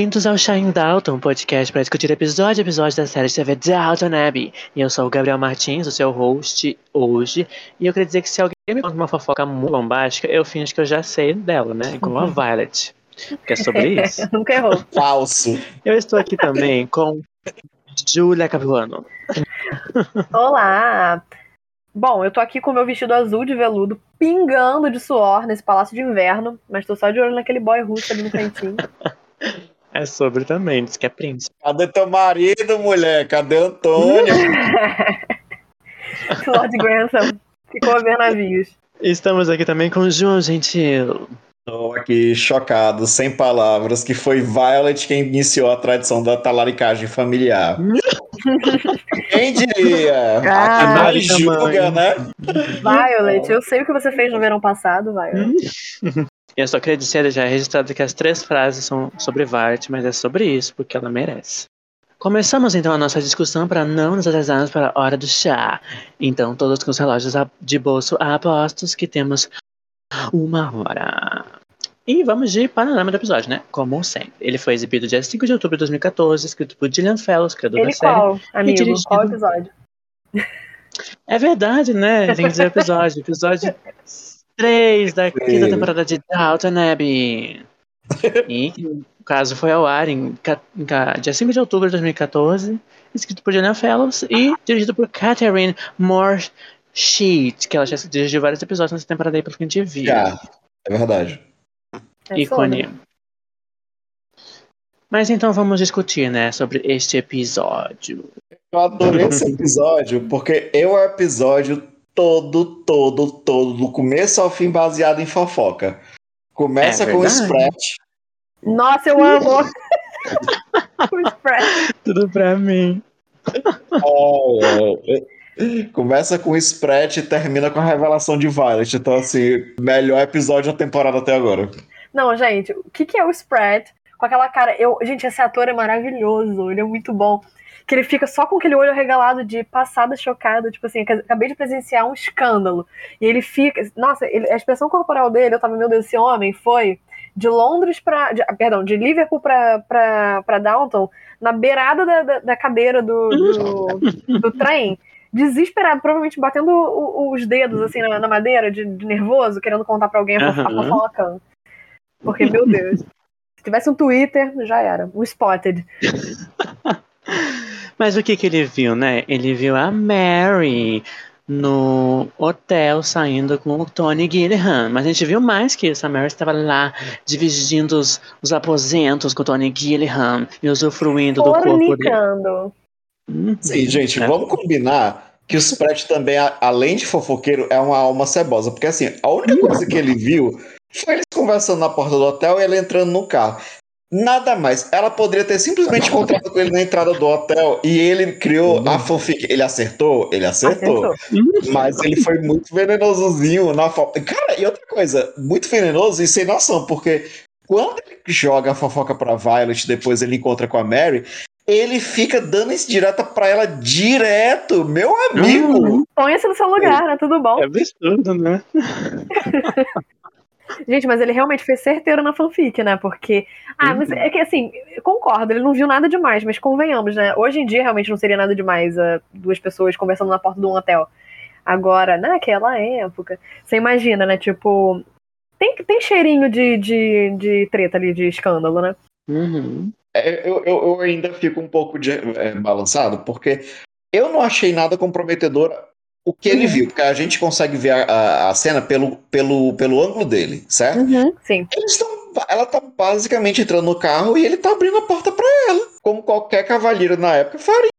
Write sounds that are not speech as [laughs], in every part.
Bem-vindos ao Shine Dalton, podcast para discutir episódio a episódio da série TV Dalton Abbey. E eu sou o Gabriel Martins, o seu host hoje. E eu queria dizer que se alguém me conta uma fofoca muito bombástica, eu finjo que eu já sei dela, né? Igual a Violet. Que é sobre [laughs] isso. Nunca errou. Falso. Eu estou aqui também com Julia Capuano. Olá! Bom, eu tô aqui com meu vestido azul de veludo, pingando de suor nesse palácio de inverno, mas tô só de olho naquele boy russo ali no cantinho. [laughs] É sobre também, diz que é príncipe. Cadê teu marido, mulher? Cadê Antônio? [laughs] Lord Grantham ficou a ver navios. Estamos aqui também com o João Gentil. Tô aqui chocado, sem palavras, que foi Violet quem iniciou a tradição da talaricagem familiar. [laughs] quem diria? Ah, a que julga, né? Violet, eu sei o que você fez no verão passado, Violet. [laughs] Eu só queria dizer já registrado que as três frases são sobre Vart, mas é sobre isso, porque ela merece. Começamos então a nossa discussão para não nos atrasarmos para a hora do chá. Então, todos com os relógios de bolso apostos que temos uma hora. E vamos de panorama do episódio, né? Como sempre. Ele foi exibido dia 5 de outubro de 2014, escrito por Gillian Fellows, criador Ele da série. qual, amigo? dirigido- Qual episódio? É verdade, né? Tem que dizer episódio. Episódio [laughs] 3 da quinta temporada de Downton Abbey. E o caso foi ao ar em, em dia 5 de outubro de 2014, escrito por Gillian Fellows e dirigido por Catherine Moore Sheet, que ela já dirigiu vários episódios nessa temporada aí, pelo que a gente viu. Já, é verdade. É ícone. Mas então vamos discutir, né, sobre este episódio. Eu adorei esse episódio, porque é o episódio todo, todo, todo, do começo ao fim, baseado em fofoca. Começa É com o. Sprat. Nossa, eu amo! [laughs] o spread. Tudo pra mim. É. Começa com o Sprat e termina com a revelação de Violet. Então, assim, melhor episódio da temporada até agora. Não, gente, o que, que é o spread? Com aquela cara. Eu, gente, esse ator é maravilhoso, ele é muito bom. Que ele fica só com aquele olho regalado de passada chocada, tipo assim, acabei de presenciar um escândalo. E ele fica. Nossa, ele- a expressão corporal dele, eu tava, meu Deus, esse homem foi de Londres pra. de- perdão, de Liverpool pra Downton, na beirada da, da, da cadeira do, do, do trem. Desesperado, provavelmente batendo os dedos assim na, na madeira, de, de nervoso, querendo contar pra alguém a fofoca. Porque, meu Deus. Se tivesse um Twitter, já era. Um Spotted. [laughs] Mas o que que ele viu, né? Ele viu a Mary no hotel saindo com o Tony Gilliam. Mas a gente viu mais que isso. A Mary estava lá dividindo os, os aposentos com o Tony Gilliam e usufruindo do corpo dele. Fornicando. Uhum. Sim, gente, É. vamos combinar que o Sprat também, além de fofoqueiro, é uma alma cebosa. Porque, assim, a única coisa que ele viu foi eles conversando na porta do hotel e ele entrando no carro. Nada mais. Ela poderia ter simplesmente encontrado com ele na entrada do hotel e ele criou a fanfic. Ele acertou? Ele acertou. Acertou. Mas ele foi muito venenosozinho na fofoca. Cara, e outra coisa, muito venenoso e sem noção, porque quando ele joga a fofoca pra Violet, depois ele encontra com a Mary, ele fica dando isso direta pra ela direto, meu amigo. Uhum. Põe-se no seu lugar, né? Tudo bom. É absurdo, né? [laughs] Gente, mas ele realmente foi certeiro na fanfic, né? Porque. Ah, mas é que assim, concordo, ele não viu nada demais, mas convenhamos, né? Hoje em dia realmente não seria nada demais ah, duas pessoas conversando na porta de um hotel. Agora, naquela época, você imagina, né? Tipo. Tem, tem cheirinho de, de, de treta ali, de escândalo, né? Uhum. É, Eu, eu, eu ainda fico um pouco de- é, balançado, porque eu não achei nada comprometedor o que ele Uhum. viu, porque a gente consegue ver a, a- a cena pelo, pelo, pelo ângulo dele, certo? Sim. Eles estão. Ela tá basicamente entrando no carro e ele tá abrindo a porta pra ela. Como qualquer cavalheiro na época faria.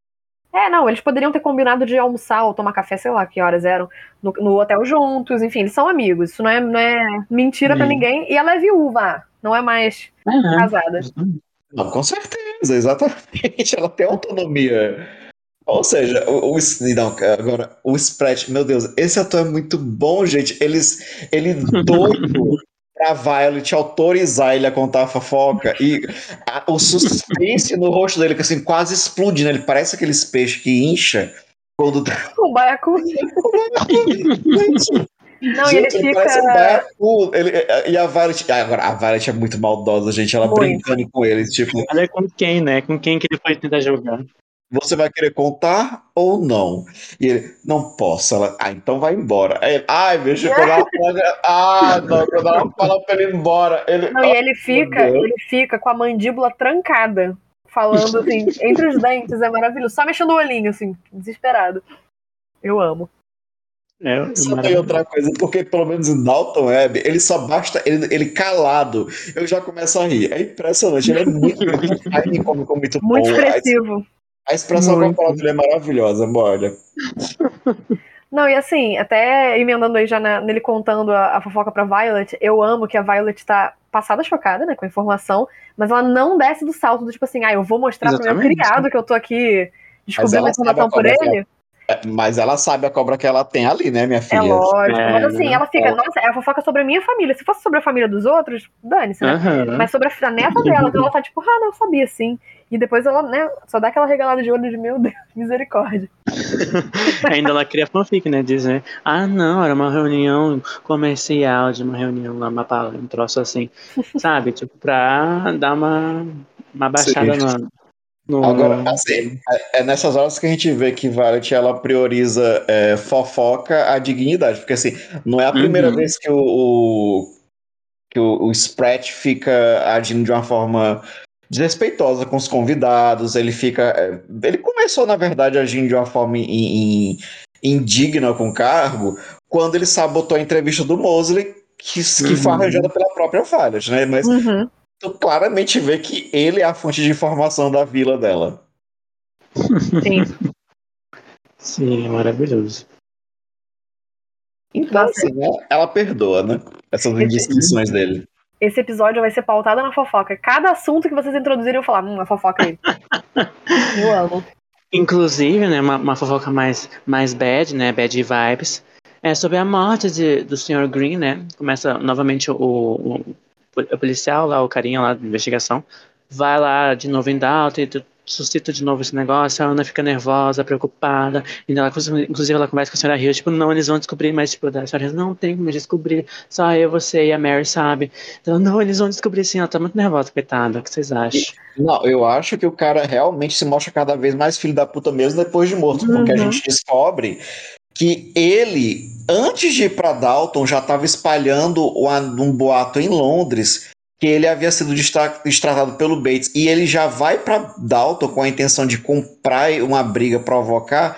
É, não, eles poderiam ter combinado de almoçar ou tomar café, sei lá que horas eram, no, no hotel juntos, enfim, eles são amigos. Isso não é, não é mentira pra Sim. ninguém. E ela é viúva, não é mais É. casada. Não, com certeza, exatamente. [laughs] Ela tem autonomia. Ou seja, o, o não, agora o Sprat, meu Deus, esse ator é muito bom, gente. Eles, ele [laughs] doido pra Violet autorizar ele a contar a fofoca e a, o suspense no rosto dele que assim quase explode, né? Ele parece aqueles peixes que incha quando tá O baiacu. [laughs] Não, e ele Gente, fica. parece um baiacu. Ele, e a Violet, agora a Violet é muito maldosa, gente. Ela Muito. brincando com ele, tipo, Olha com quem, né? Com quem que ele foi tentar jogar. Você vai querer contar ou não? E ele, não posso. Ela, ah, então vai embora. Aí ele, ai, bicho, quando ela [laughs] fala, ah, não, quando ela fala pra ele ir embora, ele, Não, e ele fica, ele fica com a mandíbula trancada, falando assim, [laughs] entre os dentes, é maravilhoso. Só mexendo o olhinho, assim, desesperado. Eu amo. É, é Só tem outra coisa, porque pelo menos em Dalton Web, ele só basta ele, ele calado. Eu já começo a rir. É impressionante, ele é muito. Aí me cômico muito Muito bom. expressivo. A, expressão corporal dele é maravilhosa, olha. [laughs] Não, e assim, até emendando aí já na- nele contando a, a fofoca pra Violet, eu amo que a Violet tá passada chocada, né, com a informação, mas ela não desce do salto do tipo assim, ah, eu vou mostrar pro meu Exatamente. criado que eu tô aqui descobrindo a informação por ele. É, Mas ela sabe a cobra que ela tem ali, né, minha É filha? lógico. É, mas assim, né? ela fica, É. nossa, é a fofoca sobre a minha família. Se fosse sobre a família dos outros, dane-se, né? Aham. Mas sobre a, a neta dela, então ela tá tipo, ah, não, eu sabia sim. E depois ela, né, só dá aquela regalada de olho de meu Deus, [laughs] misericórdia. [laughs] Ainda ela cria fanfic, né? Dizer, ah, não, era uma reunião comercial, de uma reunião lá, uma palavra, um troço assim, [laughs] sabe? Tipo, pra dar uma, uma baixada Sim. no, no. Agora, assim, é, é nessas horas que a gente vê que Violet ela prioriza é, fofoca a dignidade, porque assim, não é a primeira Uhum. vez que o, o- que o, o Sprat fica agindo de uma forma desrespeitosa com os convidados, ele fica, é, ele começou na verdade agindo de uma forma in- in- indigna com o cargo, quando ele sabotou a entrevista do Mosley, que, que foi Uhum. arranjada pela própria Violet, né? Mas Uhum. tu claramente vê que ele é a fonte de informação da vila dela. Sim. Sim, é maravilhoso. Então, assim, né, ela perdoa, né? Essas indiscrições dele. Esse episódio vai ser pautado na fofoca. Cada assunto que vocês introduzirem, eu vou falar, hum, a fofoca aí. [laughs] eu amo. Inclusive, né, uma, uma fofoca mais, mais bad, né, bad vibes, é sobre a morte de, do Sr. Green, né, começa novamente o, o, o policial lá, o carinha lá da investigação, vai lá de novo em Dalton e suscita de novo esse negócio, a Ana fica nervosa, preocupada, e ela, inclusive ela conversa com a senhora Hill, tipo, não, eles vão descobrir, mas tipo, a senhora Hill, não tem como descobrir, só eu, você e a Mary sabe. Então, não, eles vão descobrir sim, ela tá muito nervosa, coitada, o que vocês acham? Não, eu acho que o cara realmente se mostra cada vez mais filho da puta mesmo depois de morto, porque a Uhum. gente descobre que ele, antes de ir pra Dalton, já estava espalhando um boato em Londres que ele havia sido destratado pelo Bates e ele já vai pra Dalton com a intenção de comprar uma briga, provocar,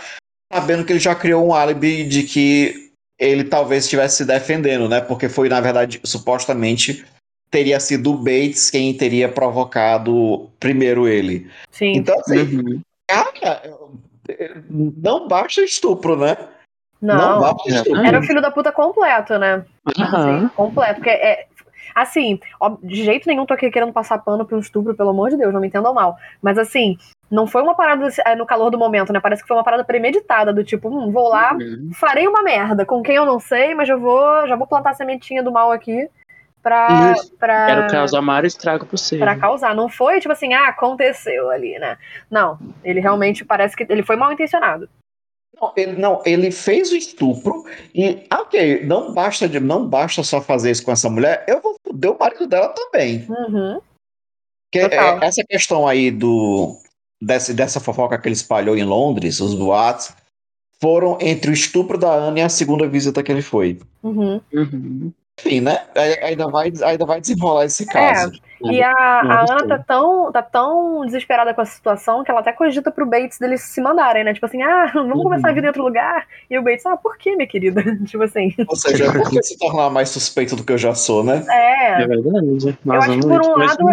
sabendo que ele já criou um álibi de que ele talvez estivesse se defendendo, né? Porque foi, na verdade, supostamente teria sido o Bates quem teria provocado primeiro ele. Sim. Então, assim, Uhum. cara, não basta estupro, né? Não, basta estupro. era o filho da puta completo, né? Aham. Completo. Porque é. Assim, ó, de jeito nenhum tô aqui querendo passar pano pra um estupro, pelo amor de Deus, não me entendam mal. Mas assim, não foi uma parada é, no calor do momento, né? Parece que foi uma parada premeditada, do tipo, hum, vou lá, Uhum. farei uma merda, com quem eu não sei, mas eu vou, já vou plantar a sementinha do mal aqui pra, Isso. pra, Quero causar maior estrago possível. pra causar. Não foi tipo assim, ah, aconteceu ali, né? Não, ele realmente parece que ele foi mal intencionado. Ele, não, ele fez o estupro e, ah, ok, não basta, de, não basta só fazer isso com essa mulher, eu vou foder o marido dela também. Uhum. Que, é, essa questão aí do, desse, dessa fofoca que ele espalhou em Londres, os boatos, foram entre o estupro da Ana e a segunda visita que ele foi. Uhum. Uhum. Enfim, né? Ainda vai, ainda vai desenrolar esse caso. E a, a Ana tá tão, tá tão desesperada com essa situação que ela até cogita pro Bates deles se mandarem, né? Tipo assim, ah, vamos Uhum. começar a vida em outro lugar. E o Bates, ah, por que, minha querida? [laughs] tipo assim, Ou seja, por que se tornar mais suspeito do que eu já sou, né? é. É verdade. Eu acho que por um, lado,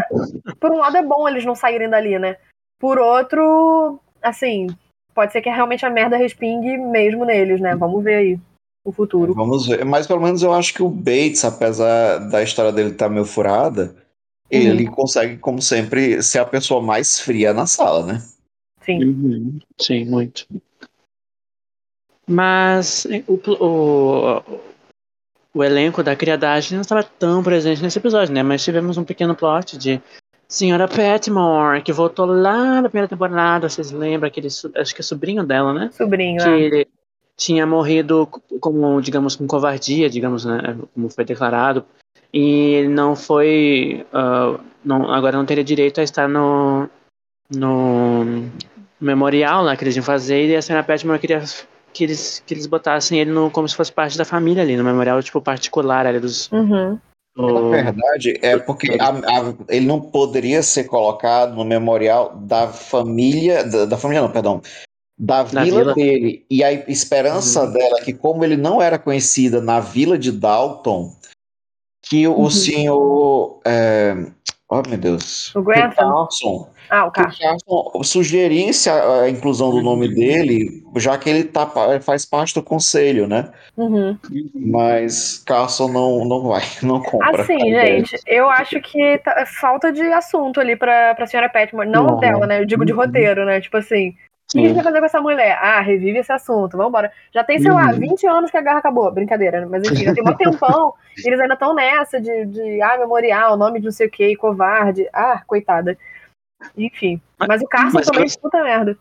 por um lado é bom eles não saírem dali, né? Por outro, assim, pode ser que realmente a merda respingue mesmo neles, né? Vamos ver aí o futuro. Vamos ver. Mas pelo menos eu acho que o Bates, apesar da história dele estar meio furada, ele consegue, como sempre, ser a pessoa mais fria na sala, né? Sim. Uhum, Sim, muito. Mas o, o, o elenco da criadagem não estava tão presente nesse episódio, né? Mas tivemos um pequeno plot de Senhora Petmore, que voltou lá na primeira temporada, vocês lembram? Aquele, acho que é sobrinho dela, né? Sobrinho, que é. ele tinha morrido como, digamos, com covardia, digamos, né, como foi declarado, e ele não foi, ah, não, agora não teria direito a estar no, no memorial lá que eles iam fazer, e a senhora Petmore queria que eles, que eles botassem ele no, como se fosse parte da família ali, no memorial, tipo, particular ali dos... Uhum. Na verdade, é porque a- a- ele não poderia ser colocado no memorial da família. Da, da família, não, perdão. Da vila, vila. dele. E a esperança Uhum. dela é que, como ele não era conhecida na vila de Dalton, que o Uhum. senhor. É... Oh, meu Deus. O. Carlson, Ah, o Carson. Carlson sugerisse a, a inclusão do nome Uhum. dele, já que ele tá, faz parte do conselho, né? Uhum. Mas Carlson não, não vai, [laughs] não compra. Assim, a ideia. gente, eu acho que tá- é falta de assunto ali pra, pra senhora Petmore. Não Não. dela, né? Eu digo de Uhum. roteiro, né? Tipo assim, o que a gente vai fazer com essa mulher? Ah, revive esse assunto, vambora. Já tem, sei lá, Uhum. 20 anos que a garra acabou. Brincadeira, né? Mas enfim, já tem um [laughs] tempão e eles ainda estão nessa de, de, ah, memorial, nome de não sei o que, covarde. Ah, coitada. Enfim. Mas o Carson mas também, eu- puta merda.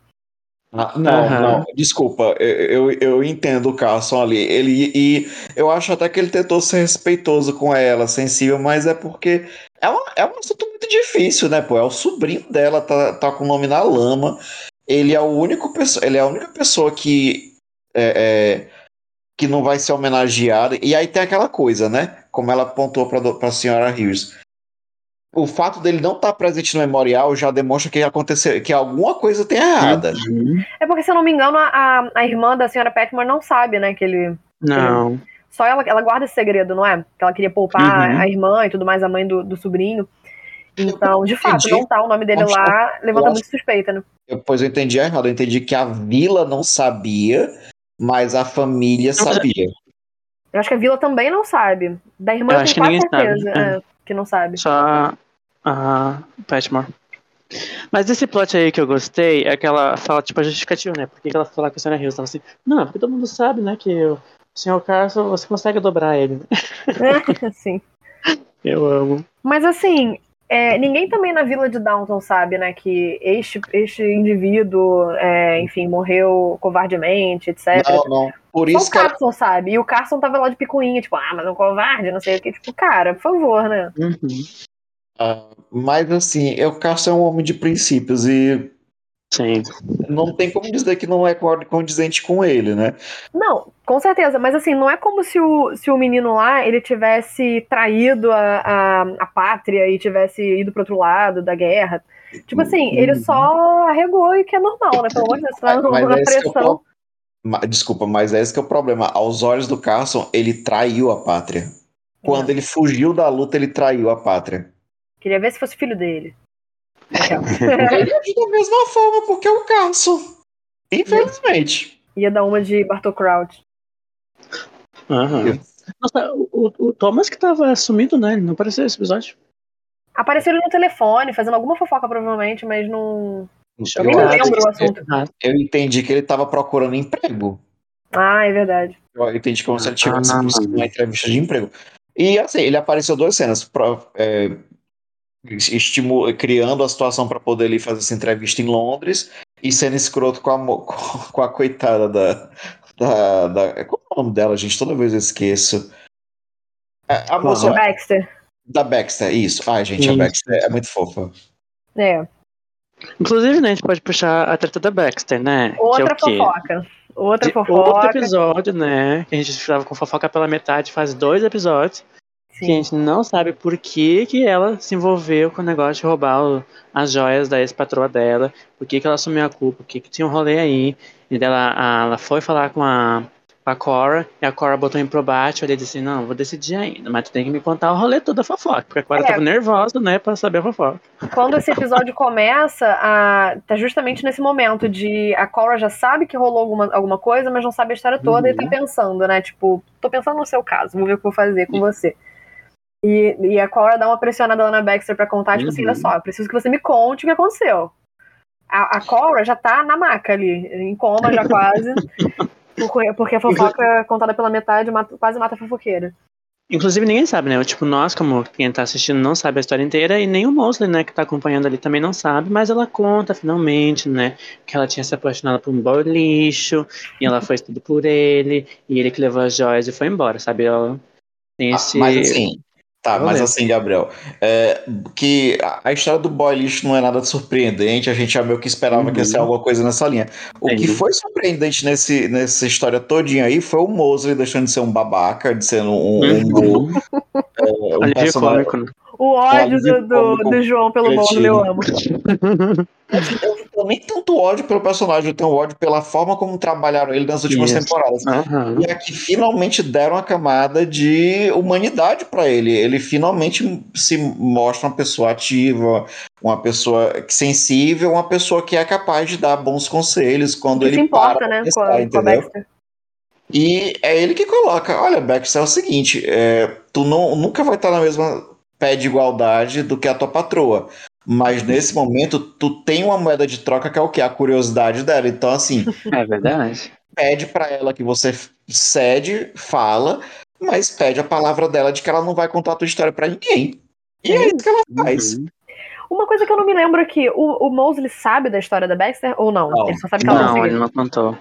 Ah, não, Aham. não, desculpa, eu, eu, eu entendo o Carson ali. Ele, e eu acho até que ele tentou ser respeitoso com ela, sensível, mas é porque é, uma, é um assunto muito difícil, né, pô? É o sobrinho dela, tá, tá com o nome na lama. Ele é o único pessoa, ele é a única pessoa que é, é, que não vai ser homenageada. E aí tem aquela coisa, né? Como ela apontou para a senhora Hughes. O fato dele não estar presente no memorial já demonstra que aconteceu, que alguma coisa tem errada. Uhum. É porque, se eu não me engano, a, a, irmã da senhora Petmore não sabe, né, que ele. Não. Só ela, ela guarda esse segredo, não é? Que ela queria poupar Uhum. a irmã e tudo mais, a mãe do, do sobrinho. Então, de fato, entendi. não tá o nome dele Acho- lá, levanta muito suspeita, né? Eu- Pois eu entendi errado. Eu entendi que a vila não sabia, mas a família sabia. Eu acho que a Vila também não sabe. Da irmã Eu eu acho que ninguém certeza sabe, é, que não sabe. Só a Petmore. Mas esse plot aí que eu gostei é que ela fala, tipo, a justificativa, né? Por que ela lá com a Senhora Hills? Ela assim, não, porque todo mundo sabe, né, que o Sr. Carson, você consegue dobrar ele. [laughs] Sim. Eu amo. Mas assim, é, ninguém também na Vila de Downton sabe, né, que este, este indivíduo, é, enfim, morreu covardemente, etc. Não, não. Por Só isso o que Carson sabe. E o Carson tava lá de picuinha, tipo, ah, mas é um covarde, não sei o que. Tipo, cara, por favor, né? Uhum. Ah, mas assim, eu Carson é um homem de princípios e Sim. não tem como dizer que não é condizente com ele, né? Não, com certeza, mas assim, não é como se o, se o menino lá ele tivesse traído a, a, a pátria e tivesse ido pro outro lado da guerra. Tipo assim, ele só arregou e que é normal, né? Pelo amor de Deus, tá na é é pressão. Desculpa, mas é esse que é o problema. Aos olhos do Carson, ele traiu a pátria. Quando ele fugiu da luta, ele traiu a pátria. Queria ver se fosse filho dele. Ele [laughs] age da mesma forma, porque é o Carson. Infelizmente. Ia dar uma de Bartol Crouch. Aham. Nossa, o, o- Thomas que tava sumido, né? Ele não apareceu nesse episódio. Apareceu ele no telefone, fazendo alguma fofoca, provavelmente, mas não. Eu nem Eu, lembro o eu, assunto. eu entendi que ele estava procurando emprego. Ah, é verdade. Eu entendi como se ele tivesse Ah. uma entrevista de emprego. E assim, ele apareceu duas cenas. pro- é, estimu- criando a situação para poder ir fazer essa entrevista em Londres e sendo escroto com a, [laughs] com a coitada da. da, da qual é o nome dela, gente? Toda vez eu esqueço. É, A moça O Baxter. da Baxter, isso. Ai, gente, a Sim. Baxter é muito fofa. É. Inclusive, né, a gente pode puxar a treta da Baxter, né? Outra que é fofoca. Outra fofoca. Outro episódio, né? Que a gente ficava com fofoca pela metade, faz dois episódios. Que a Sim. gente não sabe por que, que ela se envolveu com o negócio de roubar o- as joias da ex-patroa dela, por que, que ela assumiu a culpa, por que, que tinha um rolê aí. E dela, a- ela foi falar com a, com a Cora, e a Cora botou em probate, ele disse, não, vou decidir ainda, mas tu tem que me contar o rolê todo da fofoca, porque a Cora É. tava nervosa, né, pra saber a fofoca. Quando esse episódio começa, a... tá justamente nesse momento de a Cora já sabe que rolou alguma, alguma coisa, mas não sabe a história toda e tá Uhum. pensando, né? Tipo, tô pensando no seu caso, vou ver o que eu vou fazer com você. E, e a Cora dá uma pressionada lá na Baxter pra contar, tipo assim, Uhum. olha só, eu preciso que você me conte o que aconteceu. A, a [laughs] Cora já tá na maca ali, em coma já quase. [laughs] porque, porque a fofoca contada pela metade mata- quase mata a fofoqueira. Inclusive ninguém sabe, né? Tipo, nós, como quem tá assistindo, não sabe a história inteira, e nem o Mosley, né, que tá acompanhando ali também não sabe, mas ela conta finalmente, né, que ela tinha se apaixonado por um boy lixo, e ela fez tudo por ele, e ele que levou as joias e foi embora, sabe? Ela tem Ah, esse. mas assim, tá, Eu mas lembro. assim, Gabriel, é, que a, história do boy lixo não é nada surpreendente, a gente já meio que esperava que ia ser Uhum. alguma coisa nessa linha. O que foi surpreendente nesse, nessa história todinha aí foi o Mosley deixando de ser um babaca, de ser um, um, um, Uhum. é, um Alívio personagem. cômico, né? O ódio do, do, do João pelo. Mosley, eu amo. [laughs] Eu não tenho nem tanto ódio pelo personagem, eu tenho ódio pela forma como trabalharam ele nas últimas Isso. temporadas. Aham. E aqui finalmente deram uma camada de humanidade pra ele. Ele finalmente se mostra uma pessoa ativa, uma pessoa sensível, uma pessoa que é capaz de dar bons conselhos quando Que ele se importa, para né, com pensar, a, com a entendeu? Baxter. E é ele que coloca, olha, Baxter, é o seguinte, é, tu não, nunca vai estar na mesma pé de igualdade do que a tua patroa. Mas nesse momento, tu tem uma moeda de troca que é o quê? A curiosidade dela. Então, assim, [laughs] É verdade. pede pra ela que você cede, fala, mas pede a palavra dela de que ela não vai contar a tua história pra ninguém. E é isso que ela faz. Uhum. Uma coisa que eu não me lembro aqui, o, o Mosley sabe da história da Baxter ou não? Não. Ele só sabe que ela Não, conseguiu. ele não contou.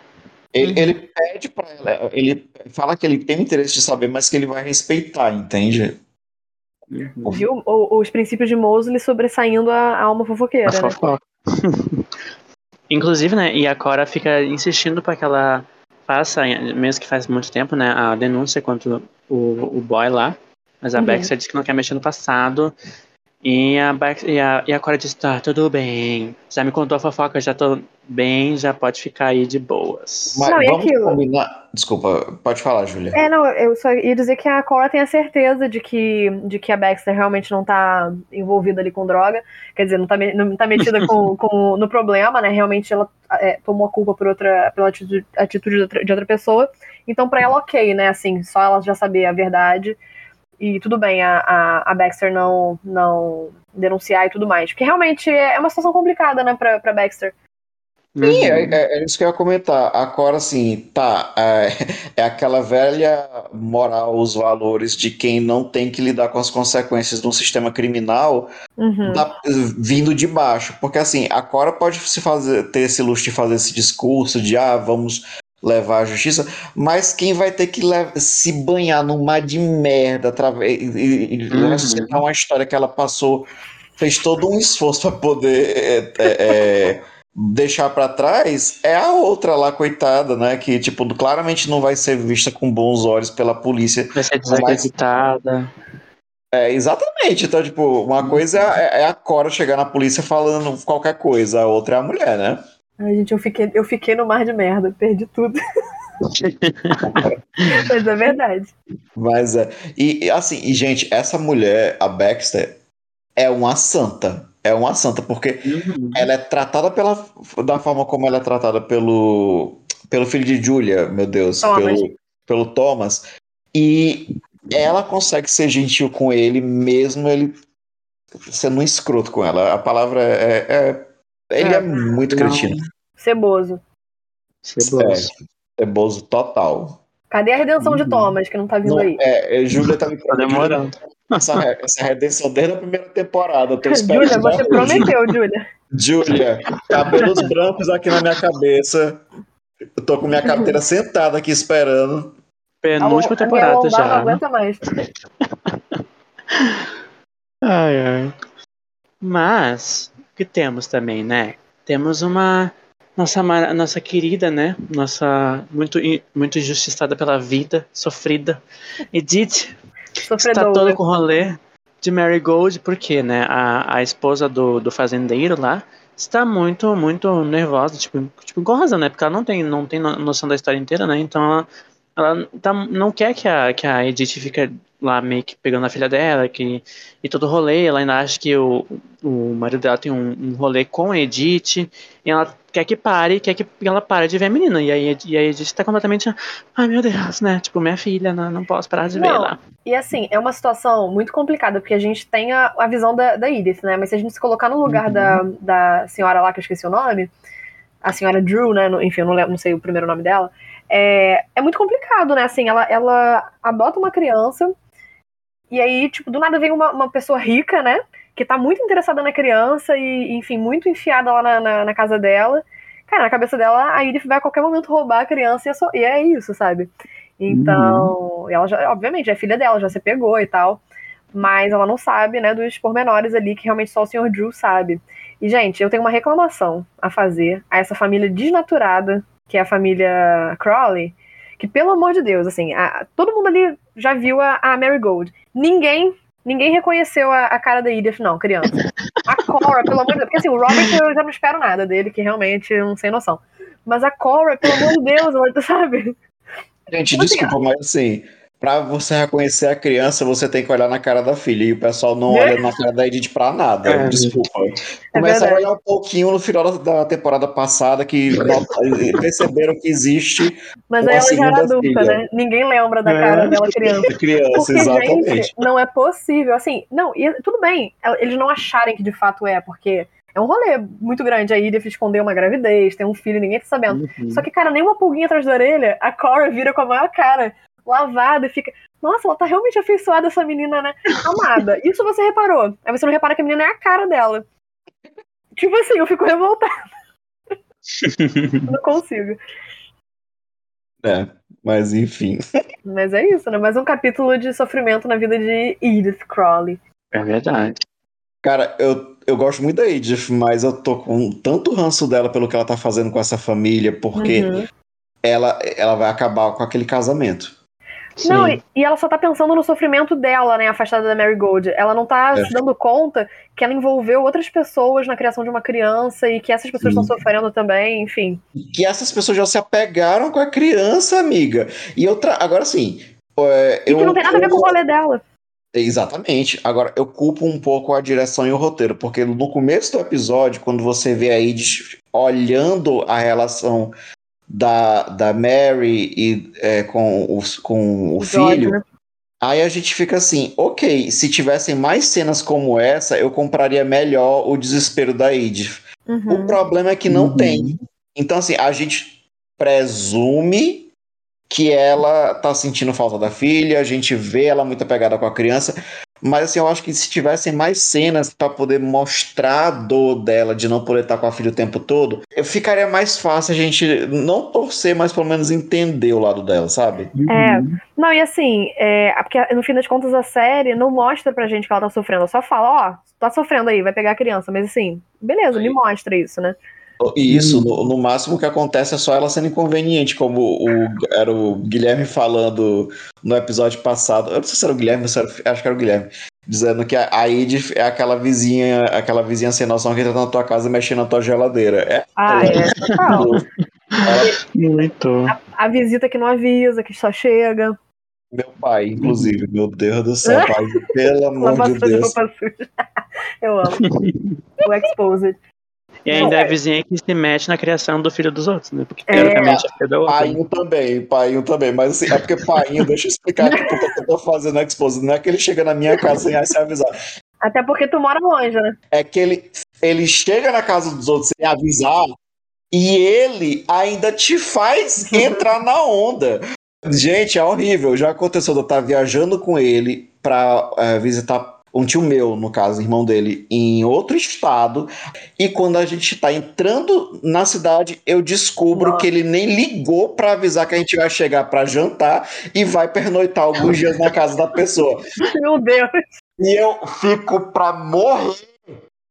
Ele, ele pede pra ela, ele fala que ele tem interesse de saber, mas que ele vai respeitar, entende? Uhum. Viu? O- os princípios de Mosley sobressaindo a, a alma fofoqueira, A né? fofoca. [laughs] Inclusive, né, e a Cora fica insistindo para que ela faça, mesmo que faz muito tempo, né, a denúncia contra o, o boy lá. Mas a Uhum. Baxter diz que não quer mexer no passado. E a, e a, e a Cora diz, tá, tudo bem. Já me contou a fofoca, já tô bem, já pode ficar aí de boas. Mas Não, vamos aquilo? combinar. Desculpa, pode falar, Júlia. É, não, eu só ia dizer que a Cora tem a certeza de que, de que a Baxter realmente não tá envolvida ali com droga. Quer dizer, não tá, não tá metida com, [laughs] com, no problema, né? Realmente ela é, tomou a culpa por outra, pela atitude, atitude de, outra, de outra pessoa. Então, pra ela, ok, né? Assim, só ela já saber a verdade. E tudo bem a, a, a Baxter não, não denunciar e tudo mais. Porque realmente é uma situação complicada, né, pra, pra Baxter. Sim, é, Uhum. é- é isso que eu ia comentar. A Cora, assim, tá. É, [laughs] é aquela velha moral, os valores de quem não tem que lidar com as consequências de um sistema criminal Uhum. da- vindo de baixo. Porque, assim, a Cora pode se fazer, ter esse luxo de fazer esse discurso de, ah, vamos levar a justiça, mas quem vai ter que se banhar num mar de merda através, e, e, e Uhum. ressuscitar uma história que ela passou, fez todo um esforço para poder é, é, é, deixar para trás, é a outra lá, coitada, né? Que, tipo, claramente não vai ser vista com bons olhos pela polícia. Vai ser desacreditada. É, exatamente. Então, tipo, uma coisa é, é a Cora chegar na polícia falando qualquer coisa, a outra é a mulher, né? Ai, gente, eu fiquei, eu fiquei no mar de merda, perdi tudo. [laughs] Mas é verdade. Mas é. E, assim, e, gente, essa mulher, a Baxter, é uma santa. É uma santa, porque Uhum. ela é tratada pela, da forma como ela é tratada pelo, pelo filho de Julia, meu Deus, Thomas. pelo, pelo Thomas. E ela consegue ser gentil com ele, mesmo ele sendo um escroto com ela. A palavra é. é- ele é, É. muito Não. cretino. Ceboso. Ceboso. É bozo total. Cadê a redenção de Uhum. Thomas, que não tá vindo Não, aí? é, é, Júlia tá me Tá demorando. [laughs] essa, essa redenção desde a primeira temporada. Tô. [laughs] Júlia, você prometeu, Júlia. Júlia, cabelos brancos aqui na minha cabeça. Eu tô com minha carteira sentada aqui esperando. Penúltima temporada já. não aguenta mais. Ai, ai. Mas, que temos também, né? Temos uma. Nossa, nossa querida, né? Nossa. Muito, muito injustiçada pela vida, sofrida. Edith está toda com o rolê de Marigold, porque, né? A, a esposa do, do fazendeiro lá está muito, muito nervosa, tipo, tipo, com razão, né? Porque ela não tem, não tem no- noção da história inteira, né? Então ela, ela tá, não quer que a, que a Edith fique lá meio que pegando a filha dela, que, e todo o rolê, ela ainda acha que o, o marido dela tem um, um rolê com a Edith, e ela quer que pare, quer que ela pare de ver a menina, e aí e a Edith tá completamente, ai meu Deus, né, tipo, minha filha, não, não posso parar de Não. ver lá. E assim, é uma situação muito complicada, porque a gente tem a, a visão da, da Edith, né? Mas se a gente se colocar no lugar Uhum. da, da senhora lá, que eu esqueci o nome, a senhora Drew, né? Enfim, eu não, lembro, não sei o primeiro nome dela. É, é muito complicado, né? Assim, ela, ela adota uma criança, e aí, tipo, do nada vem uma, uma pessoa rica, né? Que tá muito interessada na criança e, enfim, muito enfiada lá na, na, na casa dela. Cara, na cabeça dela, a Edith vai a qualquer momento roubar a criança e é, só- e é isso, sabe? Então, ela já, obviamente, é filha dela, já se pegou e tal. Mas ela não sabe, né, dos pormenores ali que realmente só o Sr. Drew sabe. E, gente, eu tenho uma reclamação a fazer a essa família desnaturada, que é a família Crowley, que, pelo amor de Deus, assim, a- todo mundo ali já viu a, a Marigold. Ninguém, ninguém reconheceu a, a cara da Edith, não, criança. A Cora, pelo amor de Deus, porque assim, o Robert eu já não espero nada dele, que realmente eu não sei noção. Mas a Cora, pelo amor de Deus, ela, sabe? Gente, Tipo assim, desculpa, mas assim, pra você reconhecer a criança, você tem que olhar na cara da filha. E o pessoal não olha na cara da Edith pra nada. É. Desculpa. É Começa a olhar um pouquinho no final da, da temporada passada que not- perceberam que existe Mas aí ela já era adulta, filha. né? Ninguém lembra da É. cara dela criança. criança, Porque, exatamente. gente, não é possível. Assim, não, e tudo bem, eles não acharem que de fato é, porque é um rolê muito grande. A Edith escondeu uma gravidez, tem um filho, ninguém tá sabendo. Uhum. Só que, cara, nem uma pulguinha atrás da orelha, a Cora vira com a maior cara, lavada, e fica. Nossa, ela tá realmente afeiçoada, essa menina, né? Amada. [laughs] Isso você reparou. Aí você não repara que a menina é a cara dela. Tipo assim, eu fico revoltada. não consigo. É, mas enfim. Mas é isso, né? Mais um capítulo de sofrimento na vida de Edith Crowley. É verdade. Cara, eu, eu gosto muito da Edith, mas eu tô com tanto ranço dela pelo que ela tá fazendo com essa família, porque Uhum. ela, ela vai acabar com aquele casamento. Não, Sim. e, e ela só tá pensando no sofrimento dela, né, afastada da Marigold. Ela não tá É. se dando conta que ela envolveu outras pessoas na criação de uma criança e que essas pessoas estão sofrendo também, enfim. que essas pessoas já se apegaram com a criança, amiga. E outra, agora sim. é, E eu, que não tem nada a ver eu- com o rolê dela. Exatamente. Agora, eu culpo um pouco a direção e o roteiro, porque no começo do episódio, quando você vê a Edith olhando a relação da, da Mary e, é, com, os, com o, George, filho, né? aí a gente fica assim, ok, se tivessem mais cenas como essa, eu compraria melhor o desespero da Edith. Uhum. O problema é que não Uhum. tem. Então, assim, a gente presume que ela tá sentindo falta da filha, a gente vê ela muito apegada com a criança, mas assim, eu acho que se tivessem mais cenas pra poder mostrar a dor dela de não poder estar com a filha o tempo todo, eu ficaria mais fácil a gente não torcer, mas pelo menos entender o lado dela, sabe? É. Não, e assim, é, porque no fim das contas a série não mostra pra gente que ela tá sofrendo, ela só fala, ó, tá sofrendo aí, vai pegar a criança, mas assim, beleza, me mostra isso, né? E isso, no, no máximo que acontece é só ela sendo inconveniente, como o, era o Guilherme falando no episódio passado. Eu não sei se era o Guilherme, se era- acho que era o Guilherme. Dizendo que a a Edith é aquela vizinha, aquela vizinha sem noção que entra na tua casa mexendo na tua geladeira. É Ah, é, total. Muito. A visita que não avisa, que só chega. meu pai, inclusive. Meu Deus do céu, pai. [laughs] Pelo amor de Deus. [laughs] Eu amo. O Exposed. E ainda é a vizinha que se mete na criação do filho dos outros, né? Porque É. teoricamente é filho da outra. Painho também, painho também. Mas assim, é porque painho, deixa eu explicar aqui porque eu tô fazendo expose. Não é que ele chega na minha casa sem se avisar. Até porque tu mora longe, né? é que ele, ele chega na casa dos outros sem avisar e ele ainda te faz entrar na onda. Gente, é horrível. Já aconteceu de eu estar viajando com ele pra eh, visitar um tio meu, no caso, irmão dele, em outro estado. E quando a gente tá entrando na cidade, eu descubro Nossa. que ele nem ligou pra avisar que a gente vai chegar pra jantar e vai pernoitar alguns dias na casa da pessoa. [laughs] Meu Deus. E eu fico pra morrer.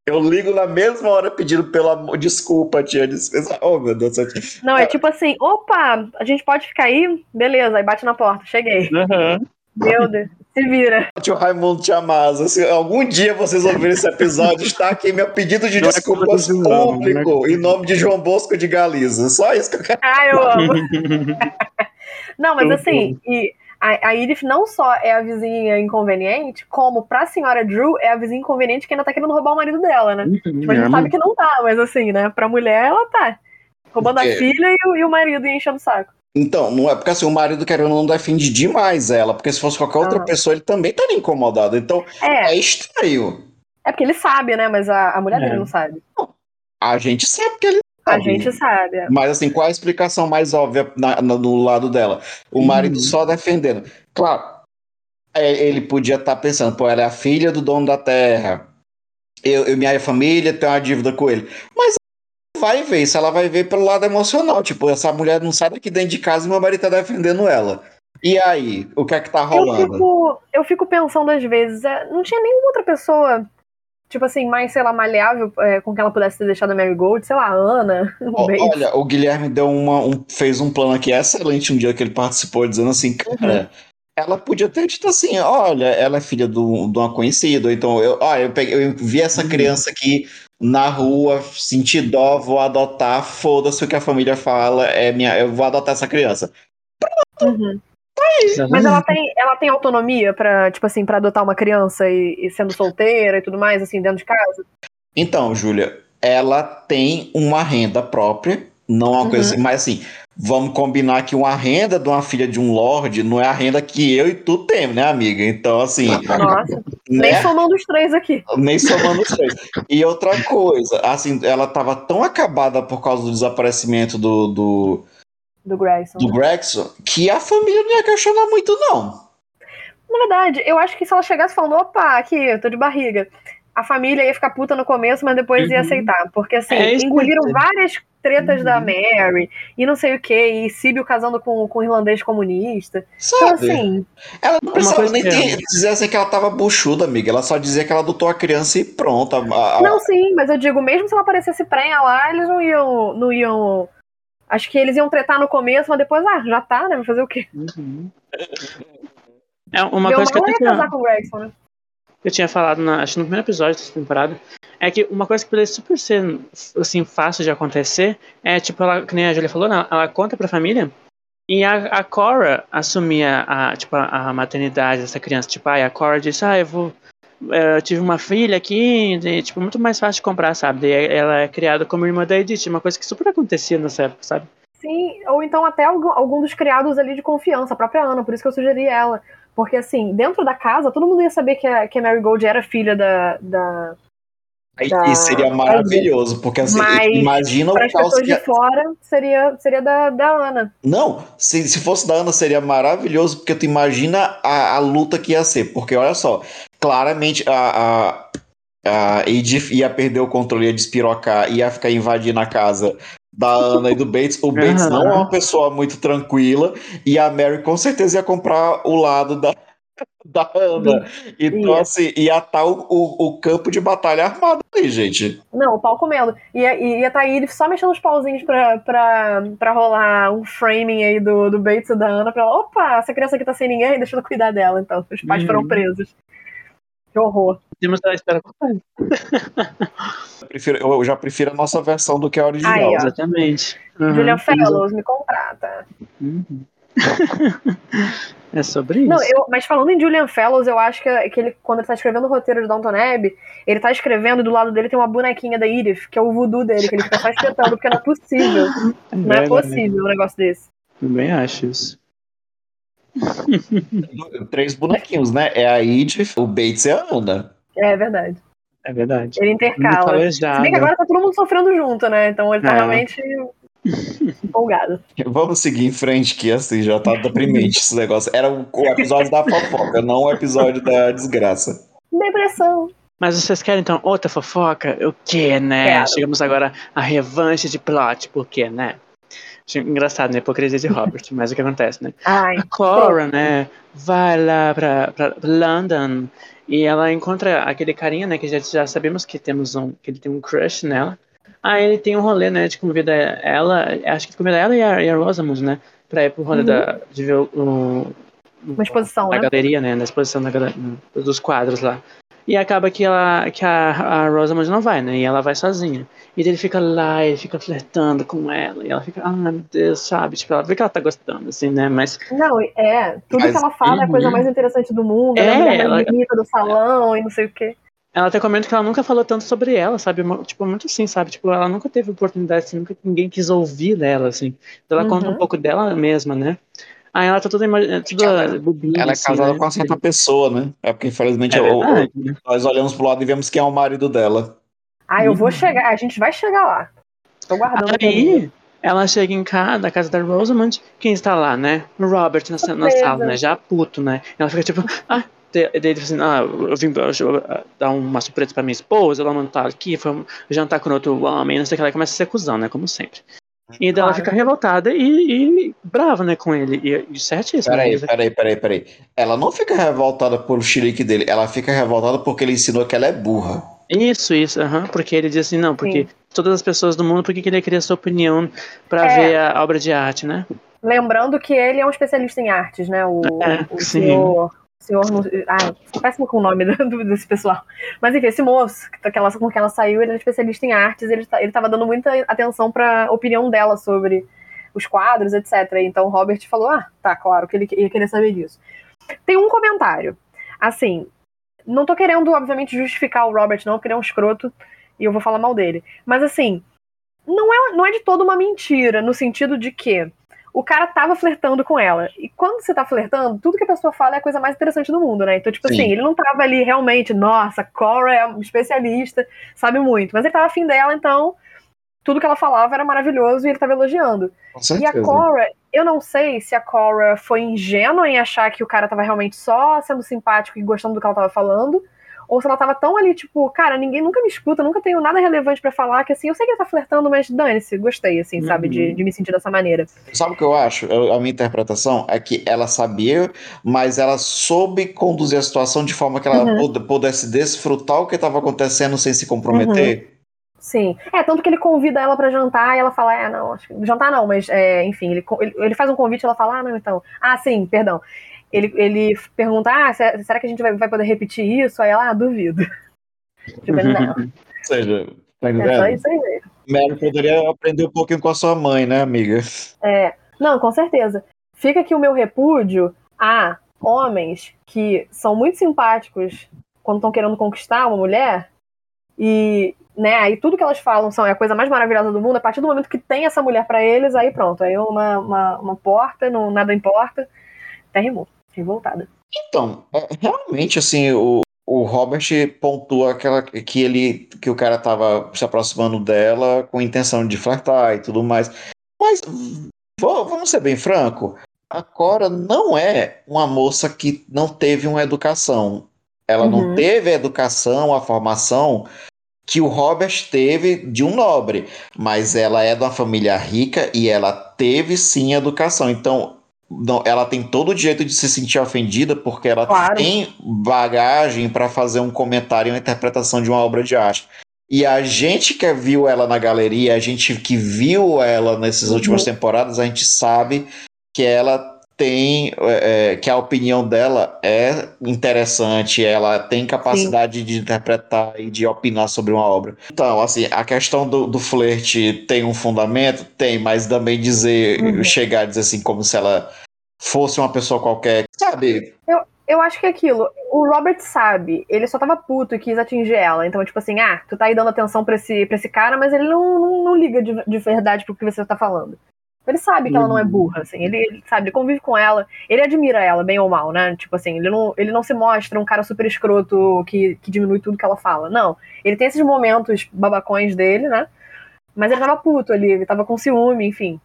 Eu ligo na mesma hora pedindo pelo amor. Desculpa, tia. Desculpa. Oh, meu Deus do céu. Não, é tipo assim, opa, a gente pode ficar aí? Beleza, aí bate na porta, cheguei. Aham. Meu Deus, se vira. Tio Raimundo te amasa. Se algum dia vocês ouvirem esse episódio, está aqui meu pedido de Não é culpa desculpas João, público em nome de João Bosco de Galiza. Só isso que eu quero. Ah, eu amo. [laughs] Não, mas assim, e A, a Edith não só é a vizinha inconveniente, como pra senhora Drew é a vizinha inconveniente que ainda tá querendo roubar o marido dela, né? Tipo, a gente É, sabe que não tá, mas assim, né? Pra mulher, ela tá. Roubando a É. filha e o, e o marido e enchendo o saco. Então, não é porque assim, o marido querendo não defende demais ela, porque se fosse qualquer outra Aham. pessoa, ele também estaria incomodado. Então, É, é estranho. é porque ele sabe, né? Mas a, a mulher É. dele não sabe. A gente sabe que ele A sabe. gente sabe. é. Mas assim, qual a explicação mais óbvia na- na- do lado dela? O Uhum. marido só defendendo. Claro, é, ele podia estar pensando, pô, ela é a filha do dono da terra. Eu, eu- minha família tem uma dívida com ele. Mas vai ver, isso ela vai ver pelo lado emocional. Tipo, essa mulher não sai daqui dentro de casa e meu marido tá defendendo ela. E aí, o que é que tá Eu rolando? fico, eu fico pensando às vezes, é, não tinha nenhuma outra pessoa, tipo assim, mais, sei lá, maleável é, com que ela pudesse ter deixado a Mary Gold, sei lá, a Ana, [laughs] o. Olha, o Guilherme deu uma, um- fez um plano aqui excelente um dia que ele participou, dizendo assim, cara, ela podia ter dito assim, olha, ela é filha do, de uma conhecida, então eu, ó, eu, peguei, eu vi essa Uhum. criança aqui na rua, senti dó, vou adotar, foda-se o que a família fala, é minha, eu vou adotar essa criança. Uhum. Mas ela tem, ela tem autonomia pra, tipo assim, pra adotar uma criança e, e sendo solteira e tudo mais, assim, dentro de casa? Então, Júlia, ela tem uma renda própria, não é uma coisa Uhum. assim, mas assim, vamos combinar que uma renda de uma filha de um lord não é a renda que eu e tu temos, né, amiga? Então, assim, Nossa, nem né? somando os três aqui. Nem somando os três. E outra coisa, assim, ela tava tão acabada por causa do desaparecimento do, do, Do Grayson. do Gregson que a família não ia questionar muito, não. Na verdade, eu acho que se ela chegasse falando, opa, aqui, eu tô de barriga, a família ia ficar puta no começo, mas depois ia Uhum. aceitar. Porque, assim, É engoliram várias tretas Uhum. da Mary e não sei o que, e Síbio casando com, com um irlandês comunista. Então, Sabe? assim, ela não precisava nem que ter- dizer assim que ela tava buchuda, amiga. Ela só dizia que ela adotou a criança e pronto. A- a- não, sim, mas eu digo, mesmo se ela aparecesse prenha lá, eles não iam. Não iam. Acho que eles iam tretar no começo, mas depois, ah, já tá, né? Vai fazer o quê? Uhum. É uma Deu coisa que eu ia tinha, casar com o Gregson, né? eu tinha falado, na, acho que no primeiro episódio dessa temporada, é que uma coisa que poderia super ser, assim, fácil de acontecer é, tipo, ela, que nem a Julia falou, né, ela conta pra família e a, a Cora assumia a, tipo, a, a maternidade dessa criança. Tipo, aí a Cora disse, ah, eu vou... é, Eu tive uma filha aqui, e, tipo, muito mais fácil de comprar, sabe? Daí ela é criada como irmã da Edith, uma coisa que super acontecia nessa época, sabe? Sim, ou então até algum, algum dos criados ali de confiança, a própria Ana, por isso que eu sugeri ela. Porque, assim, dentro da casa, todo mundo ia saber que a, que a Mary Gold era filha da. da Aí da- isso seria maravilhoso, porque assim, Mas, imagina o caos que. de fora, seria, seria da, da Ana. Não, se, se fosse da Ana seria maravilhoso, porque tu imagina a, a luta que ia ser. Porque olha só, claramente a, a, a Edith ia perder o controle, ia despirocar, ia ficar invadindo a casa da Ana e do Bates. O Bates Aham. não é uma pessoa muito tranquila, e a Mary com certeza ia comprar o lado da, [laughs] da Ana. Então, Ia. assim, ia estar o, o, o campo de batalha armado ali, gente. Não, o pau comendo. Ia, ia tá aí só mexendo os pauzinhos pra, pra, pra rolar um framing aí do, do Bates e da Ana pra ela, opa, essa criança aqui tá sem ninguém, deixa eu cuidar dela, então. Os pais Uhum. foram presos. Que horror. Temos a espera Eu, prefiro- eu já prefiro a nossa versão do que a original. Aí. Exatamente. Uhum. Julian a- Fellows, me contrata. Uhum. [laughs] é sobre isso. Não, eu, mas falando em Julian Fellows, eu acho que, que ele, quando ele tá escrevendo o roteiro de Downton Abbey, ele tá escrevendo e do lado dele tem uma bonequinha da Edith, que é o voodoo dele, que ele fica só espetando, porque não é possível. Não é Verdade. possível um negócio desse. Também acho isso. [laughs] Três bonequinhos, né? É a Edith, o Bates e a Ana. É verdade. É verdade. Ele intercala. Se bem que agora tá todo mundo sofrendo junto, né? Então ele tá É. realmente empolgado. Vamos seguir em frente, que assim já tá deprimente esse negócio. Era o, episódio da fofoca, não o episódio da desgraça. Depressão. Mas vocês querem então outra fofoca? O que, né? Quero. Chegamos agora à revanche de plot, por quê, né? Achei Engraçado, né? Hipocrisia de Robert, [laughs] mas o que acontece, né? Ai, A Cora, né, vai lá pra, pra London e ela encontra aquele carinha, né, que já, já sabemos que temos um, que ele tem um crush nela. Aí ele tem um rolê, né, de convida ela, acho que convida ela e a, e a Rosamund, né, pra ir pro rolê Uhum. da, de ver o, o- uma exposição, a né? galeria, né, na exposição da, dos quadros lá. E acaba que, ela, que a, a Rosamund não vai, né? E ela vai sozinha. E ele fica lá, ele fica flertando com ela. E ela fica, ah, meu Deus, sabe? Tipo, ela vê que ela tá gostando, assim, né? Mas. Não, é. Tudo Mas- que ela fala é a coisa mais interessante do mundo. É, É, a mulher ela- bonita do salão e não sei o quê. Ela até comenta que ela nunca falou tanto sobre ela, sabe? Tipo, muito assim, sabe? Tipo, ela nunca teve oportunidade, assim, nunca ninguém quis ouvir dela, assim. Então ela conta Uhum. um pouco dela mesma, né? Aí ela tá toda, ima- toda Ela- bobinha, Ela é assim, casada né? com uma certa pessoa, né? É porque, infelizmente, É o- verdade, né? nós olhamos pro lado e vemos quem é o marido dela. Ah, eu vou Uhum. chegar. A gente vai chegar lá. Tô guardando aqui. Aí, ela chega em casa, da casa da Rosamund, quem está lá, né? O Robert na, na sala, né? Já puto, né? Ela fica tipo, ah, daí ele fala assim, ah, eu vim eu- dar uma surpresa pra minha esposa, ela não tá aqui, foi jantar com outro homem, não sei o que, ela começa a ser cuzão, né? Como sempre. E daí ela fica revoltada e, e brava, né, com ele. E, e certíssimo. Peraí, né? peraí, peraí, peraí. Ela não fica revoltada pelo xilique dele, ela fica revoltada porque ele ensinou que ela é burra. Isso, isso, aham, porque ele diz assim, não, porque Sim. todas as pessoas do mundo, por que ele queria sua opinião pra É. ver a obra de arte, né? Lembrando que ele é um especialista em artes, né? O, É, o senhor. Senhor não- sou péssimo com o nome desse pessoal. Mas enfim, esse moço tá- que ela, com que ela saiu, ele é especialista em artes, ele, tá, ele tava dando muita atenção pra opinião dela sobre os quadros, etc. Então o Robert falou: ah, tá, claro, que ele ia querer saber disso. Tem um comentário. Assim, não tô querendo, obviamente, justificar o Robert, não, porque ele é um escroto e eu vou falar mal dele. Mas assim, não é, não é de todo uma mentira, no sentido de que o cara tava flertando com ela. E quando você tá flertando, tudo que a pessoa fala é a coisa mais interessante do mundo, né? Então, tipo Sim. assim, ele não tava ali realmente, nossa, Cora é um especialista, sabe muito. Mas ele tava afim dela, então tudo que ela falava era maravilhoso e ele tava elogiando. Com E a Cora, eu não sei se a Cora foi ingênua em achar que o cara tava realmente só sendo simpático e gostando do que ela tava falando, ou se ela tava tão ali, tipo, cara, ninguém nunca me escuta, nunca tenho nada relevante pra falar, que assim, eu sei que ele tá flertando, mas dane-se, gostei, assim, sabe, de, Uhum. de me sentir dessa maneira. Sabe o que eu acho? A minha interpretação é que ela sabia, mas ela soube conduzir a situação de forma que ela Uhum. pud- pudesse desfrutar o que estava acontecendo sem se comprometer. Sim. É, tanto que ele convida ela pra jantar e ela fala, é, não, acho que. Jantar não, mas é, enfim, ele, ele faz um convite e ela fala, ah, não, então. Ah, sim, perdão. Ele, ele pergunta, ah, se- será que a gente vai, vai poder repetir isso? Aí ela, ah, duvido. [laughs] Tipo, não, Ou seja, tá é só isso aí mesmo. Mary poderia aprender um pouquinho com a sua mãe, né, amiga? É, não, com certeza. Fica aqui o meu repúdio a homens que são muito simpáticos quando estão querendo conquistar uma mulher e, né, aí tudo que elas falam são é a coisa mais maravilhosa do mundo. A partir do momento que tem essa mulher pra eles, aí pronto, aí uma, uma, uma porta, não, nada importa. Até rimou, revoltada. Então, é, realmente, assim, o, o Robert pontua aquela que ele que o cara tava se aproximando dela com intenção de flertar e tudo mais. Mas vamos ser bem franco, a Cora não é uma moça que não teve uma educação. Ela não Uhum. teve a educação, a formação que o Robert teve de um nobre, mas ela é de uma família rica e ela teve sim educação. Então, não, ela tem todo o direito de se sentir ofendida porque ela Claro. tem bagagem para fazer um comentário e uma interpretação de uma obra de arte. E a gente que viu ela na galeria, a gente que viu ela nessas Uhum. últimas temporadas, a gente sabe que ela tem é, é, que a opinião dela é interessante, ela tem capacidade de interpretar e de opinar sobre uma obra. Então, assim, a questão do, do flerte tem um fundamento? Tem, mas também dizer, Uhum. chegar a dizer assim, como se ela fosse uma pessoa qualquer, sabe? Eu acho que é aquilo. O Robert sabe, ele só tava puto e quis atingir ela. Então, tipo assim, ah, tu tá aí dando atenção pra esse, pra esse cara, mas ele não, não, não liga de, de verdade pro que você tá falando. Ele sabe que ela não é burra, assim, ele, ele sabe, ele convive com ela, ele admira ela, bem ou mal, né? Tipo assim, ele não, ele não se mostra um cara super escroto que, que diminui tudo que ela fala. Não. Ele tem esses momentos babacões dele, né? Mas ele tava puto ali, ele tava com ciúme, enfim.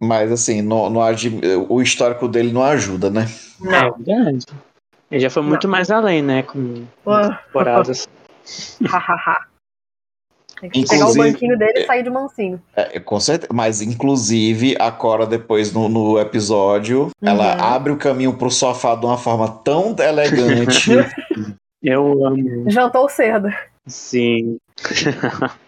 Mas assim, não, não agi- o histórico dele não ajuda, né? É verdade. Ele já foi muito mais além, né? Com Ah. temporadas. [laughs] Hahaha. Tem que pegar o Inclusive- banquinho dele e sair de mansinho. É, com certeza. Mas, inclusive, a Cora, depois no, no episódio, ela Uhum. abre o caminho pro sofá de uma forma tão elegante. [laughs] Eu amo. Jantou cedo. Sim. [laughs]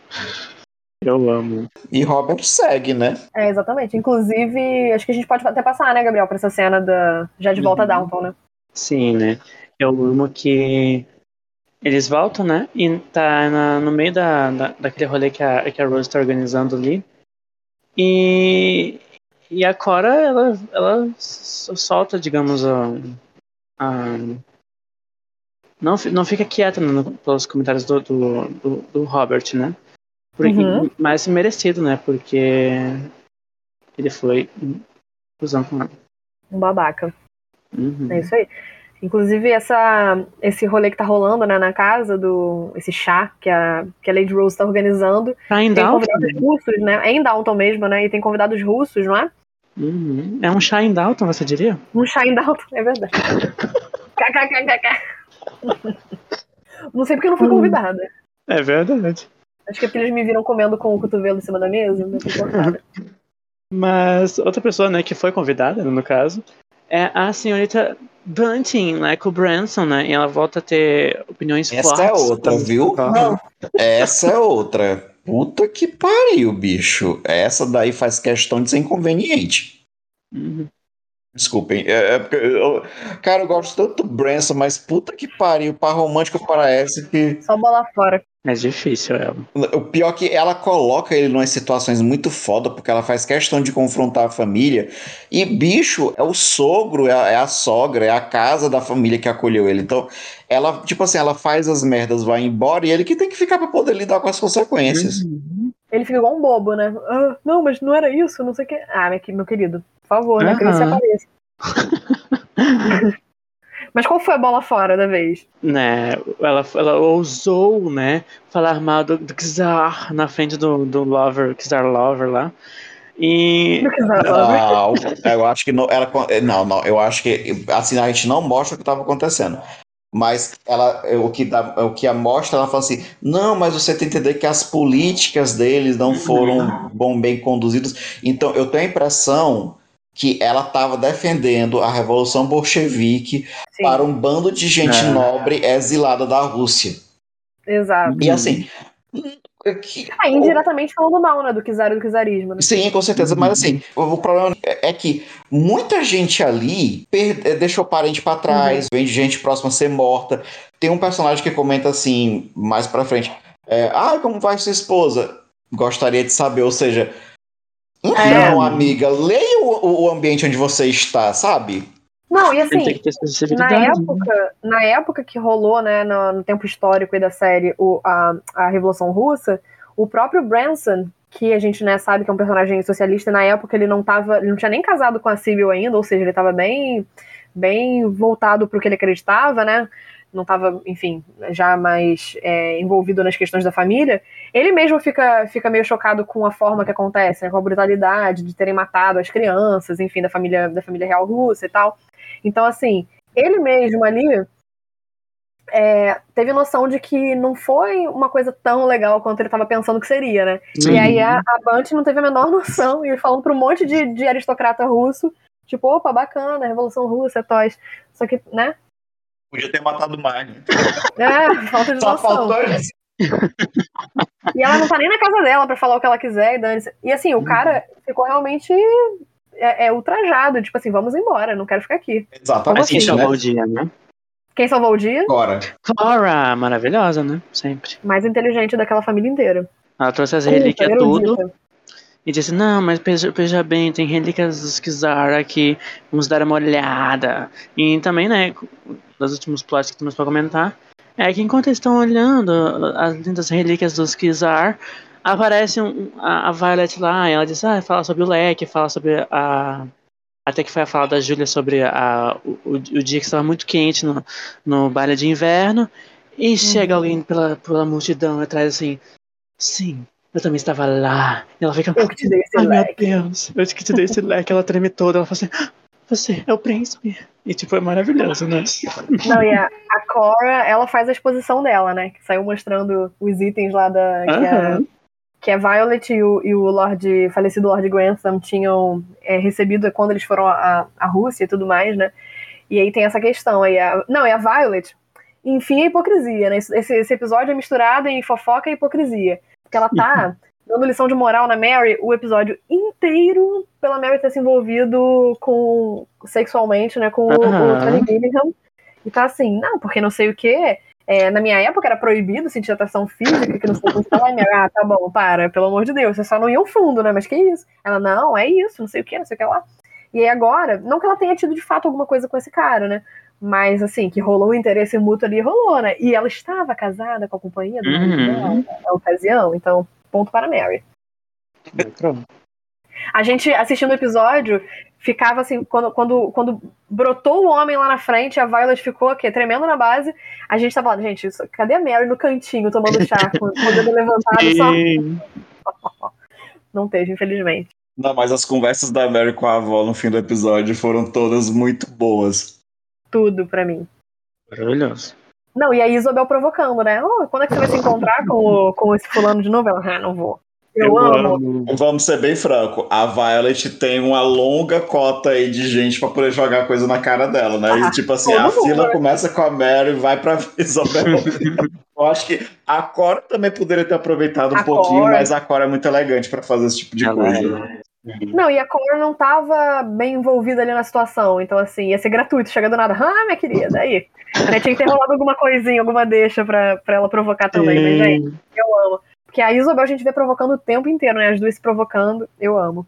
Eu amo. e Robert segue, né? É, exatamente. Inclusive, acho que a gente pode até passar, né, Gabriel, pra essa cena da. Já de volta a Uhum. Downton, né? Sim, né? Eu amo que eles voltam, né? E tá na- no meio da, da, daquele rolê que a, que a Rose tá organizando ali. E, e a Cora, ela, ela solta, digamos, a. a- não, não fica quieta no, pelos comentários do, do, do, do Robert, né? Por, Uhum. Mas merecido, né? Porque ele foi um cuzão com ela. Um babaca. Uhum. É isso aí. Inclusive, essa, esse rolê que tá rolando né, na casa, do, esse chá que a, que a Lady Rose tá organizando, Tá em tem Dalton? convidados russos, né? É em Dalton mesmo, né? E tem convidados russos, não é? Uhum. É um chá em Dalton, você diria? Um chá em Dalton, é verdade. [laughs] KKKKK. Não sei porque eu não fui convidada. É verdade. Acho que é porque eles me viram comendo com o cotovelo em cima da mesa. Não fui convidada. Mas outra pessoa, né, que foi convidada, no caso, é a senhorita Bunting, né, com o Branson, né? E ela volta a ter opiniões Essa fortes. é outra, sobre- viu? Não. Essa é outra. Puta que pariu, bicho. Essa daí faz questão de ser inconveniente. Uhum. Desculpem. É, é porque eu- cara, eu gosto tanto do Branson, mas puta que pariu. Par romântico parece que. Só bola fora. É difícil ela. O pior é que ela coloca ele em umas situações muito foda, porque ela faz questão de confrontar a família. E, bicho, é o sogro, é a, é a sogra, é a casa da família que acolheu ele. Então, ela, tipo assim, ela faz as merdas, vai embora, e ele que tem que ficar pra poder lidar com as consequências. Uhum. Ele fica igual um bobo, né? Ah, não, mas não era isso, não sei o que. Ah, meu, querido, por favor, né? Que ele se apareça. mas qual foi a bola fora da vez? Né, ela, ela ousou, né, falar mal do, do Czar na frente do, do Lover, Czar Lover lá. E? Não, eu acho que não, ela, não, não, eu acho que assim a gente não mostra o que estava acontecendo. Mas ela, o que dá, o que a mostra, ela fala assim: "Não, mas você tem que entender que as políticas deles não foram bom bem conduzidas". Então, eu tenho a impressão que ela estava defendendo a revolução bolchevique Sim, para um bando de gente É. nobre exilada da Rússia. exato. E assim, que- Ah, indiretamente falando mal, né? Do Kizar e do Kizarismo, né? Sim, com certeza. Mas assim, o, problema é é que muita gente ali eh, deixou parente pra trás, vem de gente próxima a ser morta. Tem um personagem que comenta assim, mais pra frente: é, Ah, como vai sua esposa? Gostaria de saber, ou seja. Então, É. amiga, leia o, o ambiente onde você está, sabe? Não, e assim, na né? época, na época que rolou, né, no, no tempo histórico da série, o, a, a Revolução Russa, o próprio Branson, que a gente né, sabe que é um personagem socialista, na época ele não tava, ele não tinha nem casado com a Sibyl ainda, ou seja, ele estava bem, bem voltado para o que ele acreditava, né? Não estava, enfim, já mais é, envolvido nas questões da família. Ele mesmo fica, fica meio chocado com a forma que acontece, né, com a brutalidade de terem matado as crianças, enfim, da família, da família real russa e tal. Então, assim, ele mesmo ali é, teve noção de que não foi uma coisa tão legal quanto ele estava pensando que seria, né? Sim. E aí a, a não teve a menor [laughs] noção, e falando para um monte de, de aristocrata russo, tipo, opa, bacana, Revolução Russa, é tóis. Só que, né? Podia ter matado mais. né? É, falta de Só noção. faltou isso. E ela não tá nem na casa dela pra falar o que ela quiser e dane E assim, o cara ficou realmente é, é, ultrajado, tipo assim, vamos embora, não quero ficar aqui. Exatamente. Mas quem assim, salvou né? o dia, né? Quem salvou o dia? Agora. Clara, maravilhosa, né? Sempre. Mais inteligente daquela família inteira. Ela trouxe as relíquias tudo erudita. e disse, não, mas veja, veja bem, tem relíquias dos Kizar aqui, vamos dar uma olhada. E também, né, dos últimos plots que temos pra comentar, é que enquanto eles estão olhando as lindas relíquias dos Kizar, aparece um- a, a Violet lá, e ela diz, ah, fala sobre o leque, fala sobre a... Até que foi a fala da Júlia sobre a, o, o, dia que estava muito quente no, no baile de inverno. E chega alguém pela, pela multidão atrás assim, sim, eu também estava lá. E ela fica, Eu que te dei esse ai meu leque. Deus, eu que te dei esse leque. Ela treme toda, ela fala assim, "Ah, você é o príncipe. E tipo, é maravilhoso, né? Não, e a, a Cora, ela faz a exposição dela, né? Que saiu mostrando os itens lá da. Que, a, Aham. Que a Violet e o, e o Lord, falecido Lord Grantham tinham é, recebido quando eles foram à, Rússia e tudo mais, né? E aí tem essa questão aí. A, não, e a Violet, enfim, a hipocrisia, né? Esse, esse episódio é misturado em fofoca e hipocrisia. Porque ela tá [laughs] dando lição de moral na Mary o episódio inteiro pela Mary ter se envolvido com sexualmente, né? Com o, o. Tony Gillingham. E tá assim, não, porque não sei o quê. É, na minha época era proibido sentir atração física, que não sei o que. Ai, minha, ah, tá bom, para, pelo amor de Deus, você só não ia ao fundo, né? Mas que isso? Ela, não, é isso, não sei o que, não sei o que lá. E aí agora, não que ela tenha tido de fato alguma coisa com esse cara, né? Mas assim, que rolou um interesse mútuo ali, rolou, né? E ela estava casada com a companhia do Uhum. dela na ocasião, então, ponto para Mary. Pronto. A gente, assistindo o episódio, ficava assim, quando, quando, quando brotou o homem lá na frente, a Violet ficou o quê? Tremendo na base. A gente tava falando, gente, isso- cadê a Mary no cantinho tomando chá, [laughs] com o dedo levantado só? Não teve, infelizmente. Não, mas as conversas da Mary com a avó no fim do episódio foram todas muito boas. Tudo pra mim. Maravilhoso. Não, e a Isabel provocando, né? "Oh, quando é que você vai se encontrar com, o- com esse fulano de novo? Ela, ah, não vou. Eu, amo. Vamos ser bem franco, a Violet tem uma longa cota aí de gente pra poder jogar coisa na cara dela, né? E tipo assim, a fila começa com a Mary e vai pra [laughs] Isabel. Eu acho que a Cora também poderia ter aproveitado um A pouquinho, Cora. mas a Cora é muito elegante pra fazer esse tipo de Ela coisa. Não, e a Cor não tava bem envolvida ali na situação. Então, assim, ia ser gratuito. Chega do nada, ah, minha querida, aí. Né, tinha que ter rolado alguma coisinha, alguma deixa pra, pra ela provocar também. Mas, gente, eu amo. Porque a Isabel a gente vê provocando o tempo inteiro, né? As duas se provocando. Eu amo.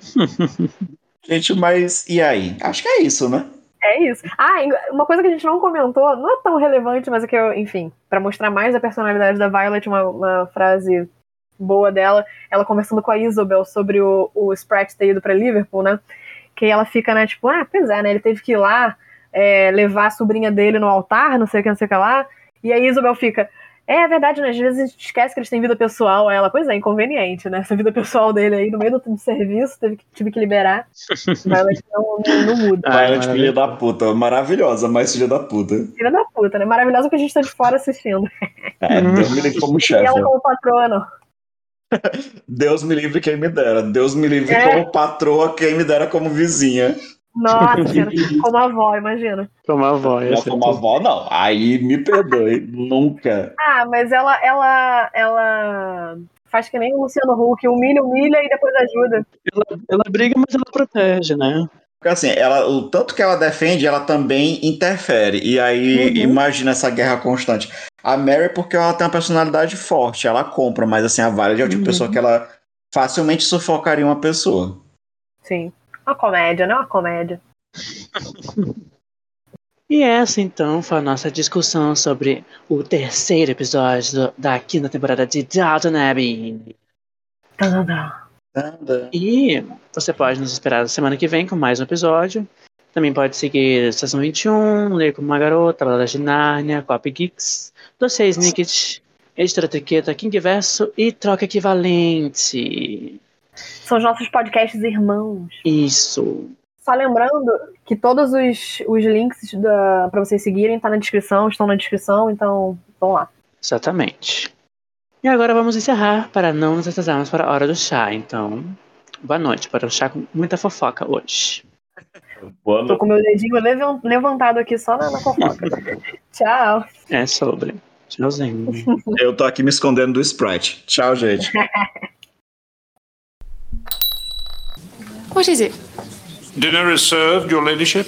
[laughs] Gente, mas e aí? Acho que é isso, né? É isso. Ah, uma coisa que a gente não comentou, não é tão relevante, mas é que eu, enfim, pra mostrar mais a personalidade da Violet, uma, uma frase boa dela, ela conversando com a Isabel sobre o, o Sprite ter ido pra Liverpool, né? Que ela fica, né, tipo, ah, pois é, né? Ele teve que ir lá é, levar a sobrinha dele no altar, não sei o que, não sei o que lá. E a Isabel fica. É, é verdade, né? Às vezes a gente esquece que eles têm vida pessoal. Ela, pois é, inconveniente, né? Essa vida pessoal dele aí, no meio do, serviço, teve que, tive que liberar. [laughs] Violet não, não, não muda. Ai, Violet, filha da puta. Maravilhosa, mas filha da puta. Filha da puta, né? Maravilhosa que a gente tá de fora assistindo. É, Deus me livre como E chefe. ela como patroa, não. Deus me livre quem me dera. Deus me livre É. como patroa, quem me dera como vizinha. Nossa, [laughs] como avó, imagina. Como a voz. Não como avó, não. Aí me perdoe. [laughs] Nunca. Ah, mas ela, ela, ela faz que nem o Luciano Huck, humilha, humilha e depois ajuda. Ela, ela briga, mas ela protege, né? Porque assim, ela, o tanto que ela defende, ela também interfere. E aí, Uhum. imagina essa guerra constante. A Mary, porque ela tem uma personalidade forte, ela compra, mas assim, a Violet é o tipo de Uhum. pessoa que ela facilmente sufocaria uma pessoa. Sim. Uma comédia, né? Uma comédia. [laughs] E essa então foi a nossa discussão sobre o terceiro episódio do- da quinta temporada de Downton Abbey. E você pode nos esperar na semana que vem com mais um episódio. Também pode seguir Estação 21, Ler como uma Garota, Balada de Nárnia, Cop Geeks, Dossiê Snicket, Editora Triqueta, King Verso e Troca Equivalente. São os nossos podcasts irmãos. Isso. Só lembrando que todos os, os links da, pra vocês seguirem tá na descrição, estão na descrição, então vão lá. Exatamente. E agora vamos encerrar para não nos atrasarmos para a hora do chá. Então, boa noite para o chá com muita fofoca hoje. Boa Tô com meu dedinho levan- levantado aqui só na, na fofoca. [laughs] Tchau. É sobre. Tchauzinho. Eu tô aqui me escondendo do Sprite. Tchau, gente. [laughs] What is it? Dinner is served, Your Ladyship.